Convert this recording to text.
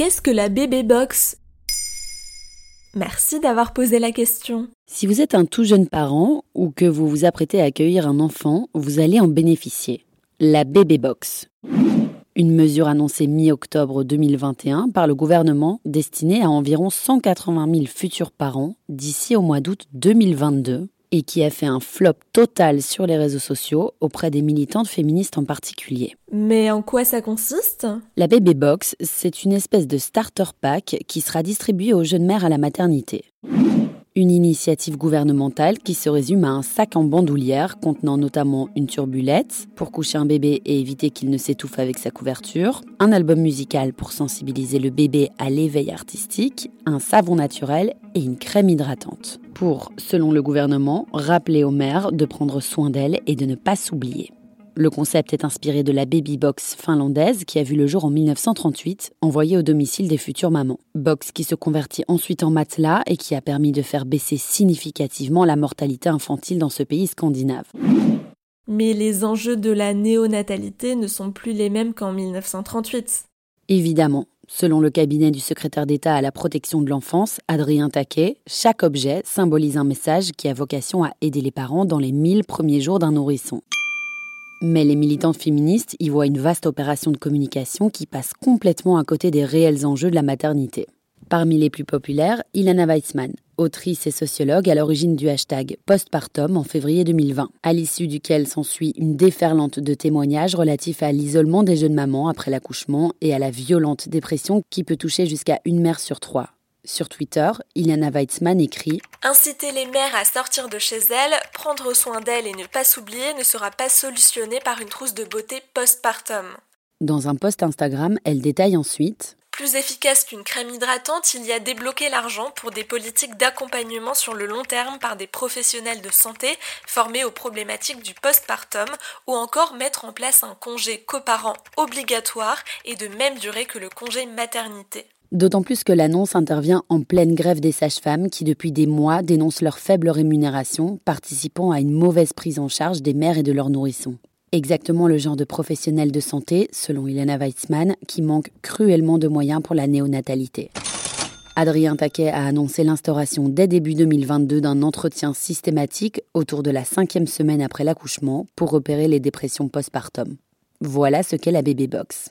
qu'est-ce que la bébé box? Merci d'avoir posé la question. Si vous êtes un tout jeune parent ou que vous vous apprêtez à accueillir un enfant, vous allez en bénéficier. La bébé box. Une mesure annoncée mi-octobre 2021 par le gouvernement destinée à environ 180 000 futurs parents d'ici au mois d'août 2022 et qui a fait un flop total sur les réseaux sociaux auprès des militantes féministes en particulier. Mais en quoi ça consiste? La Baby Box, c'est une espèce de starter pack qui sera distribué aux jeunes mères à la maternité. Une initiative gouvernementale qui se résume à un sac en bandoulière contenant notamment une turbulette pour coucher un bébé et éviter qu'il ne s'étouffe avec sa couverture, un album musical pour sensibiliser le bébé à l'éveil artistique, un savon naturel et une crème hydratante. Pour, selon le gouvernement, rappeler aux mères de prendre soin d'elles et de ne pas s'oublier. Le concept est inspiré de la baby box finlandaise qui a vu le jour en 1938, envoyée au domicile des futures mamans. Box qui se convertit ensuite en matelas et qui a permis de faire baisser significativement la mortalité infantile dans ce pays scandinave. Mais les enjeux de la néonatalité ne sont plus les mêmes qu'en 1938. Évidemment. Selon le cabinet du secrétaire d'État à la protection de l'enfance, Adrien Taquet, chaque objet symbolise un message qui a vocation à aider les parents dans les 1000 premiers jours d'un nourrisson. Mais les militantes féministes y voient une vaste opération de communication qui passe complètement à côté des réels enjeux de la maternité. Parmi les plus populaires, Ilana Weissman, autrice et sociologue à l'origine du hashtag postpartum en février 2020, à l'issue duquel s'ensuit une déferlante de témoignages relatifs à l'isolement des jeunes mamans après l'accouchement et à la violente dépression qui peut toucher jusqu'à une mère sur trois. Sur Twitter, Iliana Weitzman écrit Inciter les mères à sortir de chez elles, prendre soin d'elles et ne pas s'oublier ne sera pas solutionné par une trousse de beauté postpartum. Dans un post Instagram, elle détaille ensuite plus efficace qu'une crème hydratante, il y a débloqué l'argent pour des politiques d'accompagnement sur le long terme par des professionnels de santé formés aux problématiques du postpartum ou encore mettre en place un congé coparent obligatoire et de même durée que le congé maternité. D'autant plus que l'annonce intervient en pleine grève des sages-femmes qui depuis des mois dénoncent leur faible rémunération, participant à une mauvaise prise en charge des mères et de leurs nourrissons. Exactement le genre de professionnel de santé, selon Ilana Weitzman, qui manque cruellement de moyens pour la néonatalité. Adrien Taquet a annoncé l'instauration dès début 2022 d'un entretien systématique autour de la cinquième semaine après l'accouchement pour repérer les dépressions postpartum. Voilà ce qu'est la bébé box.